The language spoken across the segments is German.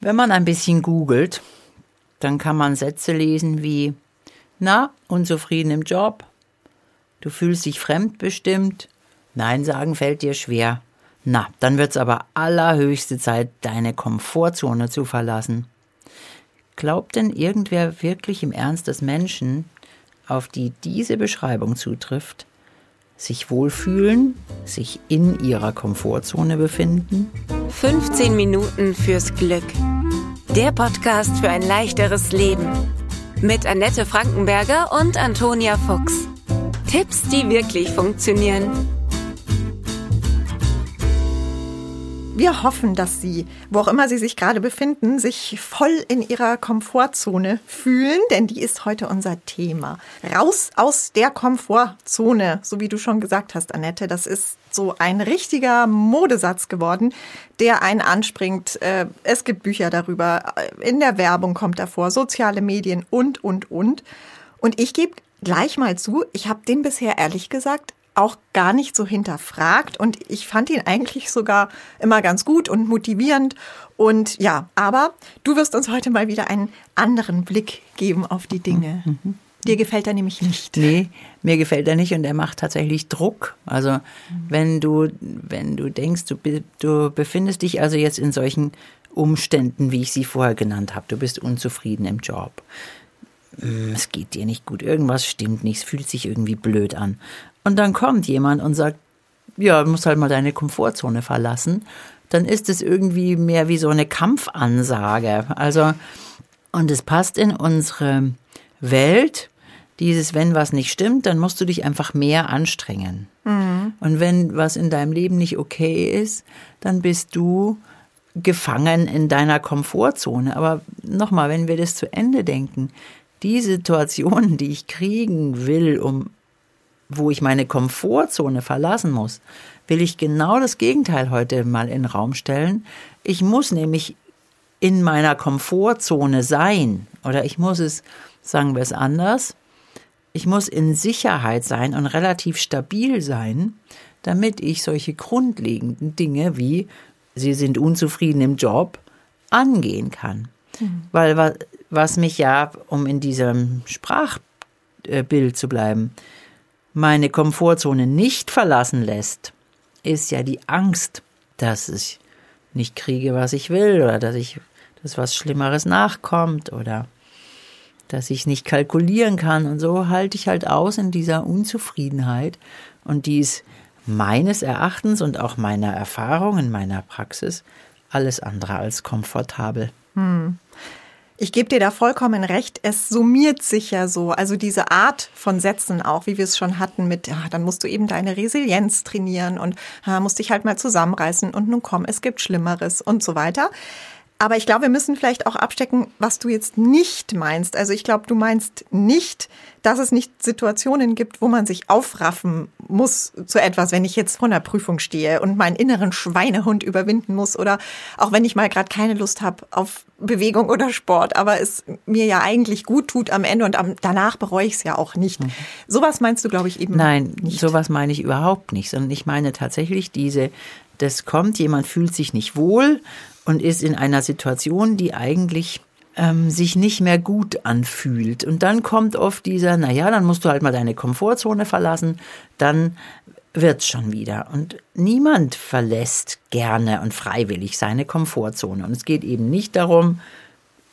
Wenn man ein bisschen googelt, dann kann man Sätze lesen wie, na, unzufrieden im Job, du fühlst dich fremdbestimmt, Nein sagen fällt dir schwer. Na, dann wird's aber allerhöchste Zeit, deine Komfortzone zu verlassen. Glaubt denn irgendwer wirklich im Ernst, dass Menschen, auf die diese Beschreibung zutrifft, sich wohlfühlen, sich in ihrer Komfortzone befinden? 15 Minuten fürs Glück. Der Podcast für ein leichteres Leben. Mit Annette Frankenberger und Antonia Fuchs. Tipps, die wirklich funktionieren. Wir hoffen, dass Sie, wo auch immer Sie sich gerade befinden, sich voll in Ihrer Komfortzone fühlen, denn die ist heute unser Thema. Raus aus der Komfortzone, so wie du schon gesagt hast, Annette, das ist so ein richtiger Modesatz geworden, der einen anspringt. Äh, es gibt Bücher darüber, in der Werbung kommt davor, soziale Medien und, und, und. Und ich gebe gleich mal zu, ich habe den bisher ehrlich gesagt auch gar nicht so hinterfragt und ich fand ihn eigentlich sogar immer ganz gut und motivierend. Und ja, aber du wirst uns heute mal wieder einen anderen Blick geben auf die Dinge. Mhm. Dir gefällt er nämlich nicht. Nee, mir gefällt er nicht und er macht tatsächlich Druck. Also mhm. wenn du, wenn du denkst, du, du befindest dich also jetzt in solchen Umständen, wie ich sie vorher genannt habe, du bist unzufrieden im Job. Hm, es geht dir nicht gut, irgendwas stimmt nicht, es fühlt sich irgendwie blöd an. Und dann kommt jemand und sagt, ja, du musst halt mal deine Komfortzone verlassen. Dann ist es irgendwie mehr wie so eine Kampfansage. Also, und es passt in unsere Welt, dieses, wenn was nicht stimmt, dann musst du dich einfach mehr anstrengen. Mhm. Und wenn was in deinem Leben nicht okay ist, dann bist du gefangen in deiner Komfortzone. Aber nochmal, wenn wir das zu Ende denken, die Situationen, die ich kriegen will, um wo ich meine Komfortzone verlassen muss, will ich genau das Gegenteil heute mal in den Raum stellen. Ich muss nämlich in meiner Komfortzone sein oder ich muss es, sagen wir es anders, ich muss in Sicherheit sein und relativ stabil sein, damit ich solche grundlegenden Dinge wie Sie sind unzufrieden im Job angehen kann. Mhm. Weil was mich ja, um in diesem Sprachbild zu bleiben, meine Komfortzone nicht verlassen lässt, ist ja die Angst, dass ich nicht kriege, was ich will oder dass ich dass was Schlimmeres nachkommt oder dass ich nicht kalkulieren kann und so halte ich halt aus in dieser Unzufriedenheit und die ist meines Erachtens und auch meiner Erfahrung in meiner Praxis alles andere als komfortabel. Hm. Ich gebe dir da vollkommen recht. Es summiert sich ja so. Also diese Art von Sätzen auch, wie wir es schon hatten mit, ja, dann musst du eben deine Resilienz trainieren und ja, musst dich halt mal zusammenreißen und nun komm, es gibt Schlimmeres und so weiter. Aber ich glaube, wir müssen vielleicht auch abstecken, was du jetzt nicht meinst. Also ich glaube, du meinst nicht, dass es nicht Situationen gibt, wo man sich aufraffen muss zu etwas, wenn ich jetzt vor einer Prüfung stehe und meinen inneren Schweinehund überwinden muss oder auch wenn ich mal gerade keine Lust habe auf Bewegung oder Sport, aber es mir ja eigentlich gut tut am Ende und am, danach bereue ich es ja auch nicht. Mhm. Sowas meinst du, glaube ich, eben Nein, nicht. sowas meine ich überhaupt nicht, sondern ich meine tatsächlich diese, das kommt, jemand fühlt sich nicht wohl und ist in einer Situation, die eigentlich ähm, sich nicht mehr gut anfühlt. Und dann kommt oft dieser, naja, dann musst du halt mal deine Komfortzone verlassen, dann wird's schon wieder. Und niemand verlässt gerne und freiwillig seine Komfortzone. Und es geht eben nicht darum,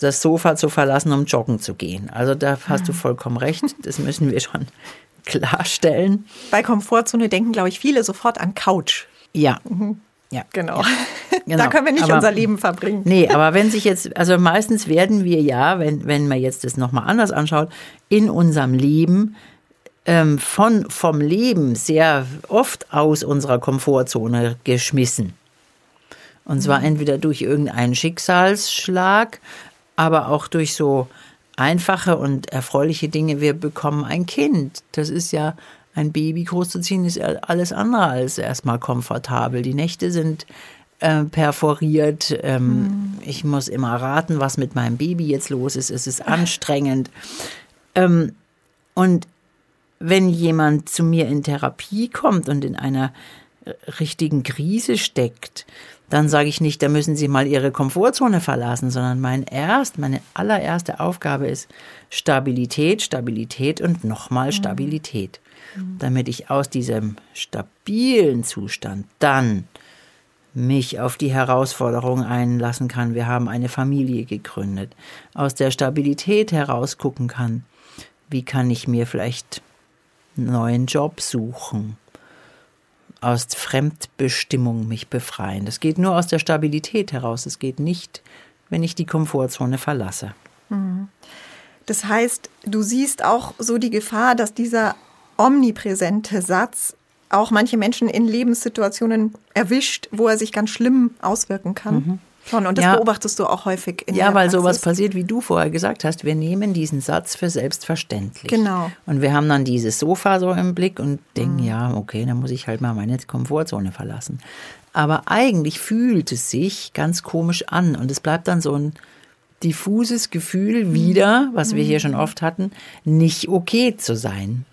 das Sofa zu verlassen, um joggen zu gehen. Also da hast du vollkommen recht. Das müssen wir schon klarstellen. Bei Komfortzone denken, glaube ich, viele sofort an Couch. Ja. Mhm. Ja, genau. Ja, genau. da können wir nicht aber, unser Leben verbringen. Nee, aber wenn sich jetzt, also meistens werden wir ja, wenn, wenn man jetzt das nochmal anders anschaut, in unserem Leben ähm, von, vom Leben sehr oft aus unserer Komfortzone geschmissen. Und zwar mhm. entweder durch irgendeinen Schicksalsschlag, aber auch durch so einfache und erfreuliche Dinge. Wir bekommen ein Kind. Das ist ja ein Baby großzuziehen ist alles andere als erstmal komfortabel. Die Nächte sind äh, perforiert. Ähm, mhm. Ich muss immer raten, was mit meinem Baby jetzt los ist. Es ist anstrengend. Ähm, und wenn jemand zu mir in Therapie kommt und in einer richtigen Krise steckt, dann sage ich nicht, da müssen Sie mal Ihre Komfortzone verlassen, sondern mein erst, meine allererste Aufgabe ist Stabilität, Stabilität und nochmal Stabilität, damit ich aus diesem stabilen Zustand dann mich auf die Herausforderung einlassen kann. Wir haben eine Familie gegründet, aus der Stabilität heraus gucken kann, wie kann ich mir vielleicht einen neuen Job suchen, aus Fremdbestimmung mich befreien. Das geht nur aus der Stabilität heraus. Es geht nicht, wenn ich die Komfortzone verlasse. Das heißt, du siehst auch so die Gefahr, dass dieser omnipräsente Satz auch manche Menschen in Lebenssituationen erwischt, wo er sich ganz schlimm auswirken kann. Mhm. Schon, und das ja. beobachtest du auch häufig in Ja, weil Praxis. sowas passiert, wie du vorher gesagt hast. Wir nehmen diesen Satz für selbstverständlich. Genau. Und wir haben dann dieses Sofa so im Blick und denken, mhm. ja, okay, dann muss ich halt mal meine Komfortzone verlassen. Aber eigentlich fühlt es sich ganz komisch an und es bleibt dann so ein diffuses Gefühl mhm. wieder, was wir hier mhm. schon oft hatten, nicht okay zu sein.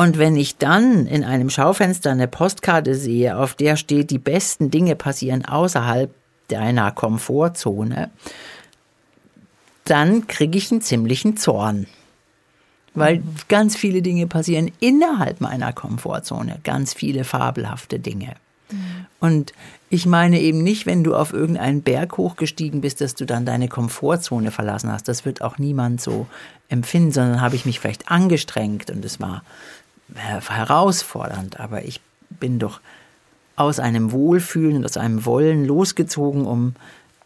Und wenn ich dann in einem Schaufenster eine Postkarte sehe, auf der steht, die besten Dinge passieren außerhalb deiner Komfortzone, dann kriege ich einen ziemlichen Zorn. Weil ganz viele Dinge passieren innerhalb meiner Komfortzone, ganz viele fabelhafte Dinge. Und ich meine eben nicht, wenn du auf irgendeinen Berg hochgestiegen bist, dass du dann deine Komfortzone verlassen hast. Das wird auch niemand so empfinden, sondern habe ich mich vielleicht angestrengt und es war herausfordernd. Aber ich bin doch aus einem Wohlfühlen aus einem Wollen losgezogen, um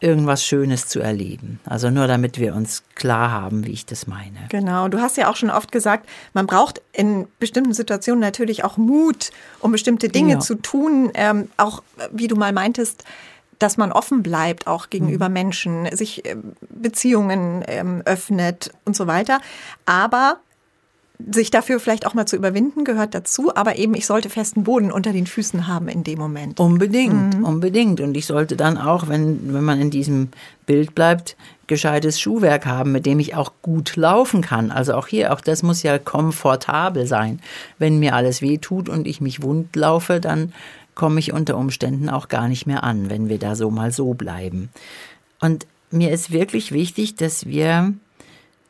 irgendwas Schönes zu erleben. Also nur damit wir uns klar haben, wie ich das meine. Genau, du hast ja auch schon oft gesagt, man braucht in bestimmten Situationen natürlich auch Mut, um bestimmte Dinge ja. zu tun. Ähm, auch wie du mal meintest, dass man offen bleibt, auch gegenüber mhm. Menschen, sich äh, Beziehungen ähm, öffnet und so weiter. Aber sich dafür vielleicht auch mal zu überwinden, gehört dazu, aber eben ich sollte festen Boden unter den Füßen haben in dem Moment. Unbedingt, mhm. unbedingt. Und ich sollte dann auch, wenn, wenn man in diesem Bild bleibt, gescheites Schuhwerk haben, mit dem ich auch gut laufen kann. Also auch hier, auch das muss ja komfortabel sein. Wenn mir alles weh tut und ich mich wund laufe, dann komme ich unter Umständen auch gar nicht mehr an, wenn wir da so mal so bleiben. Und mir ist wirklich wichtig, dass wir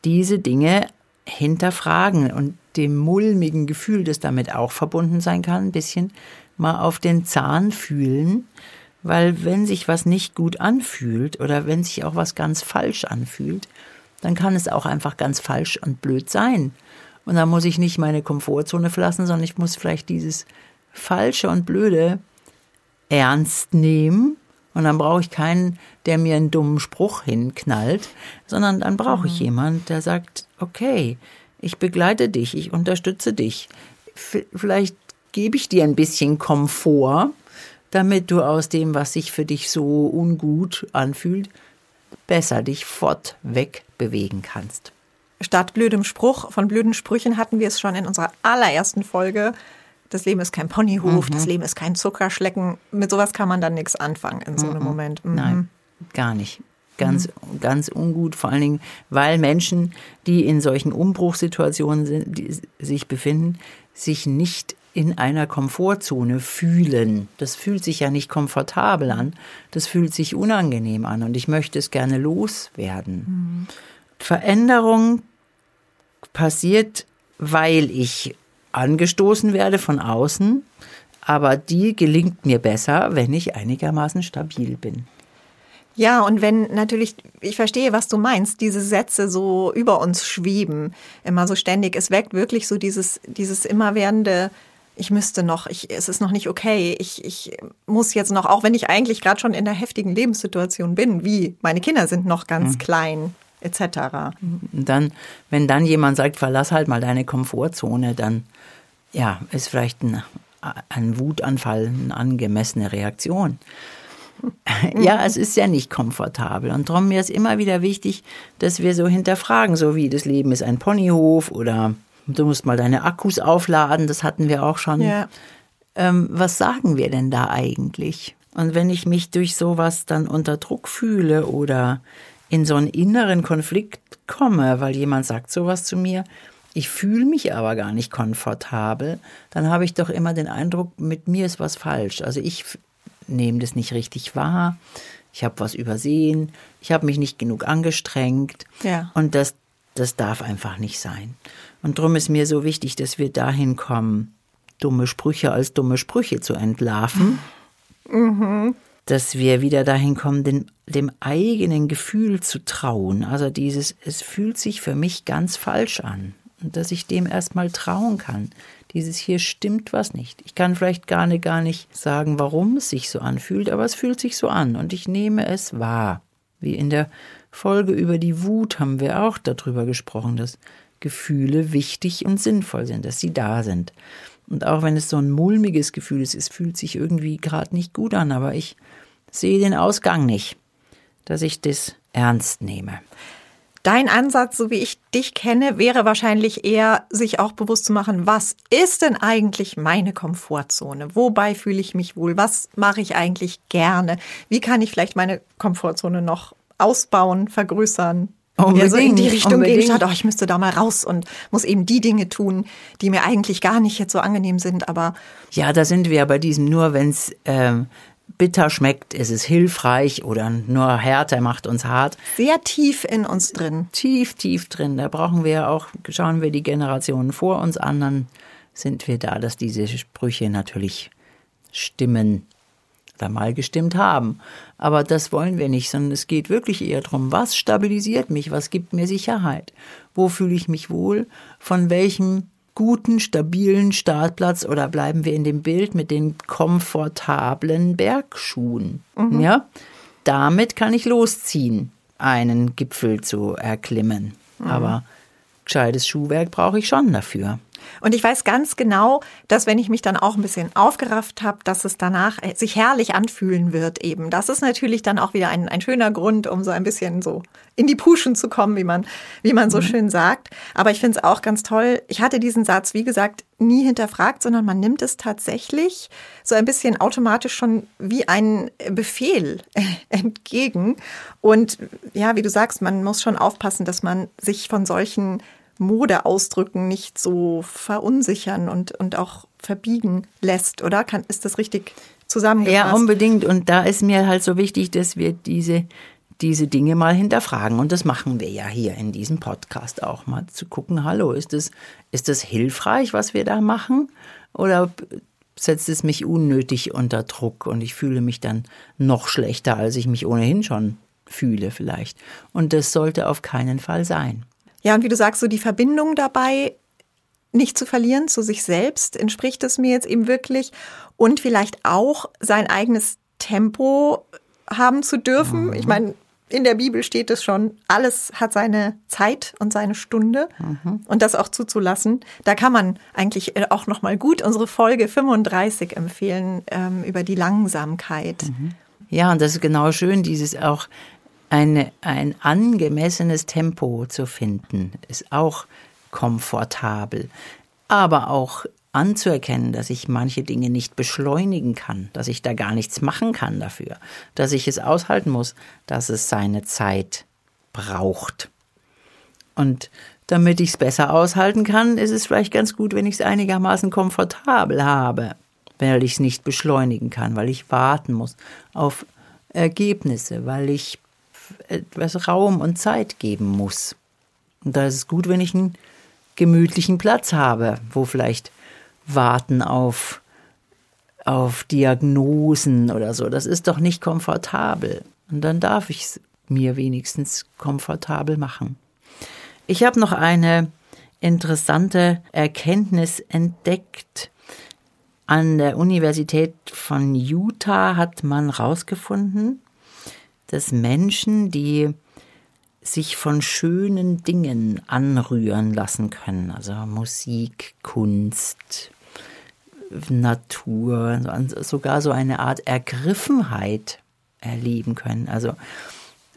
diese Dinge hinterfragen und dem mulmigen Gefühl, das damit auch verbunden sein kann, ein bisschen mal auf den Zahn fühlen, weil wenn sich was nicht gut anfühlt oder wenn sich auch was ganz falsch anfühlt, dann kann es auch einfach ganz falsch und blöd sein. Und dann muss ich nicht meine Komfortzone verlassen, sondern ich muss vielleicht dieses Falsche und Blöde ernst nehmen. Und dann brauche ich keinen, der mir einen dummen Spruch hinknallt, sondern dann brauche ich mhm. jemanden, der sagt, okay, ich begleite dich, ich unterstütze dich. Vielleicht gebe ich dir ein bisschen Komfort, damit du aus dem, was sich für dich so ungut anfühlt, besser dich fortweg bewegen kannst. Statt blödem Spruch, von blöden Sprüchen hatten wir es schon in unserer allerersten Folge. Das Leben ist kein Ponyhof, mhm. das Leben ist kein Zuckerschlecken. Mit sowas kann man dann nichts anfangen in so einem mhm. Moment. Mhm. Nein, gar nicht ganz, ganz ungut, vor allen Dingen, weil Menschen, die in solchen Umbruchssituationen sind, die sich befinden, sich nicht in einer Komfortzone fühlen. Das fühlt sich ja nicht komfortabel an, das fühlt sich unangenehm an und ich möchte es gerne loswerden. Mhm. Veränderung passiert, weil ich angestoßen werde von außen, aber die gelingt mir besser, wenn ich einigermaßen stabil bin. Ja, und wenn natürlich, ich verstehe, was du meinst, diese Sätze so über uns schweben, immer so ständig. Es weckt wirklich so dieses, dieses immerwährende, ich müsste noch, ich, es ist noch nicht okay, ich, ich muss jetzt noch, auch wenn ich eigentlich gerade schon in der heftigen Lebenssituation bin, wie meine Kinder sind noch ganz mhm. klein, etc. Dann, wenn dann jemand sagt, verlass halt mal deine Komfortzone, dann ja, ist vielleicht ein, ein Wutanfall eine angemessene Reaktion. ja, es ist ja nicht komfortabel. Und darum mir ist immer wieder wichtig, dass wir so hinterfragen, so wie das Leben ist ein Ponyhof oder du musst mal deine Akkus aufladen, das hatten wir auch schon. Ja. Ähm, was sagen wir denn da eigentlich? Und wenn ich mich durch sowas dann unter Druck fühle oder in so einen inneren Konflikt komme, weil jemand sagt sowas zu mir, ich fühle mich aber gar nicht komfortabel, dann habe ich doch immer den Eindruck, mit mir ist was falsch. Also ich nehme das nicht richtig wahr, ich habe was übersehen, ich habe mich nicht genug angestrengt. Ja. Und das, das darf einfach nicht sein. Und darum ist mir so wichtig, dass wir dahin kommen, dumme Sprüche als dumme Sprüche zu entlarven. Mhm. Dass wir wieder dahin kommen, den, dem eigenen Gefühl zu trauen. Also dieses, es fühlt sich für mich ganz falsch an. Und dass ich dem erstmal trauen kann. Dieses hier stimmt was nicht. Ich kann vielleicht gar nicht, gar nicht sagen, warum es sich so anfühlt, aber es fühlt sich so an und ich nehme es wahr. Wie in der Folge über die Wut haben wir auch darüber gesprochen, dass Gefühle wichtig und sinnvoll sind, dass sie da sind. Und auch wenn es so ein mulmiges Gefühl ist, es fühlt sich irgendwie gerade nicht gut an, aber ich sehe den Ausgang nicht, dass ich das ernst nehme. Dein Ansatz, so wie ich dich kenne, wäre wahrscheinlich eher, sich auch bewusst zu machen, was ist denn eigentlich meine Komfortzone? Wobei fühle ich mich wohl? Was mache ich eigentlich gerne? Wie kann ich vielleicht meine Komfortzone noch ausbauen, vergrößern? Unbedingt, so in die Richtung unbedingt. gehen, statt, oh, ich müsste da mal raus und muss eben die Dinge tun, die mir eigentlich gar nicht jetzt so angenehm sind, aber. Ja, da sind wir bei diesem nur, wenn es ähm, bitter schmeckt, ist es hilfreich oder nur Härte macht uns hart. Sehr tief in uns drin. Tief, tief drin. Da brauchen wir auch, schauen wir die Generationen vor uns an, dann sind wir da, dass diese Sprüche natürlich stimmen oder mal gestimmt haben. Aber das wollen wir nicht, sondern es geht wirklich eher darum, was stabilisiert mich, was gibt mir Sicherheit, wo fühle ich mich wohl, von welchem guten, stabilen Startplatz oder bleiben wir in dem Bild mit den komfortablen Bergschuhen. Mhm. Ja, damit kann ich losziehen, einen Gipfel zu erklimmen. Mhm. Aber gescheites Schuhwerk brauche ich schon dafür. Und ich weiß ganz genau, dass wenn ich mich dann auch ein bisschen aufgerafft habe, dass es danach äh, sich herrlich anfühlen wird eben. Das ist natürlich dann auch wieder ein, ein schöner Grund, um so ein bisschen so in die Puschen zu kommen, wie man, wie man so mhm. schön sagt. Aber ich finde es auch ganz toll. Ich hatte diesen Satz, wie gesagt, nie hinterfragt, sondern man nimmt es tatsächlich so ein bisschen automatisch schon wie ein Befehl entgegen. Und ja, wie du sagst, man muss schon aufpassen, dass man sich von solchen Modeausdrücken nicht so verunsichern und, und auch verbiegen lässt, oder? Kann, ist das richtig zusammengefasst? Ja, unbedingt. Und da ist mir halt so wichtig, dass wir diese, diese Dinge mal hinterfragen. Und das machen wir ja hier in diesem Podcast auch mal zu gucken, hallo, ist das, ist das hilfreich, was wir da machen? Oder setzt es mich unnötig unter Druck und ich fühle mich dann noch schlechter, als ich mich ohnehin schon fühle vielleicht. Und das sollte auf keinen Fall sein. Ja, und wie du sagst, so die Verbindung dabei nicht zu verlieren zu sich selbst, entspricht es mir jetzt eben wirklich und vielleicht auch sein eigenes Tempo haben zu dürfen. Mhm. Ich meine, in der Bibel steht es schon, alles hat seine Zeit und seine Stunde mhm. und das auch zuzulassen. Da kann man eigentlich äh, auch noch mal gut unsere Folge 35 empfehlen ähm, über die Langsamkeit. Mhm. Ja, und das ist genau schön, dieses auch eine, ein angemessenes Tempo zu finden, ist auch komfortabel. Aber auch anzuerkennen, dass ich manche Dinge nicht beschleunigen kann, dass ich da gar nichts machen kann dafür, dass ich es aushalten muss, dass es seine Zeit braucht. Und damit ich es besser aushalten kann, ist es vielleicht ganz gut, wenn ich es einigermaßen komfortabel habe, weil ich es nicht beschleunigen kann, weil ich warten muss auf Ergebnisse, weil ich etwas Raum und Zeit geben muss. Und da ist es gut, wenn ich einen gemütlichen Platz habe, wo vielleicht Warten auf, auf Diagnosen oder so, das ist doch nicht komfortabel. Und dann darf ich es mir wenigstens komfortabel machen. Ich habe noch eine interessante Erkenntnis entdeckt. An der Universität von Utah hat man herausgefunden, dass Menschen, die sich von schönen Dingen anrühren lassen können, also Musik, Kunst, Natur, sogar so eine Art Ergriffenheit erleben können. Also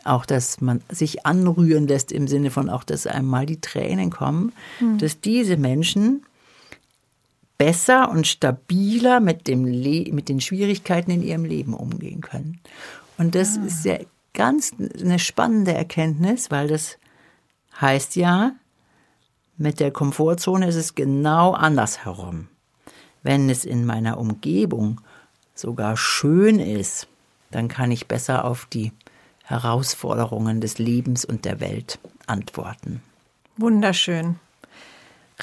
auch, dass man sich anrühren lässt im Sinne von auch, dass einmal die Tränen kommen, mhm. dass diese Menschen besser und stabiler mit, dem Le mit den Schwierigkeiten in ihrem Leben umgehen können. Und das ah. ist ja ganz eine spannende Erkenntnis, weil das heißt ja, mit der Komfortzone ist es genau andersherum. Wenn es in meiner Umgebung sogar schön ist, dann kann ich besser auf die Herausforderungen des Lebens und der Welt antworten. Wunderschön.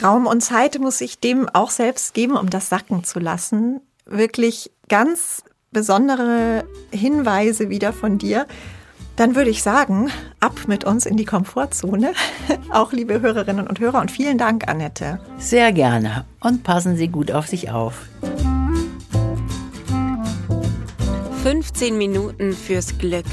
Raum und Zeit muss ich dem auch selbst geben, um das sacken zu lassen. Wirklich ganz besondere Hinweise wieder von dir. Dann würde ich sagen, ab mit uns in die Komfortzone. Auch liebe Hörerinnen und Hörer und vielen Dank, Annette. Sehr gerne und passen Sie gut auf sich auf. 15 Minuten fürs Glück.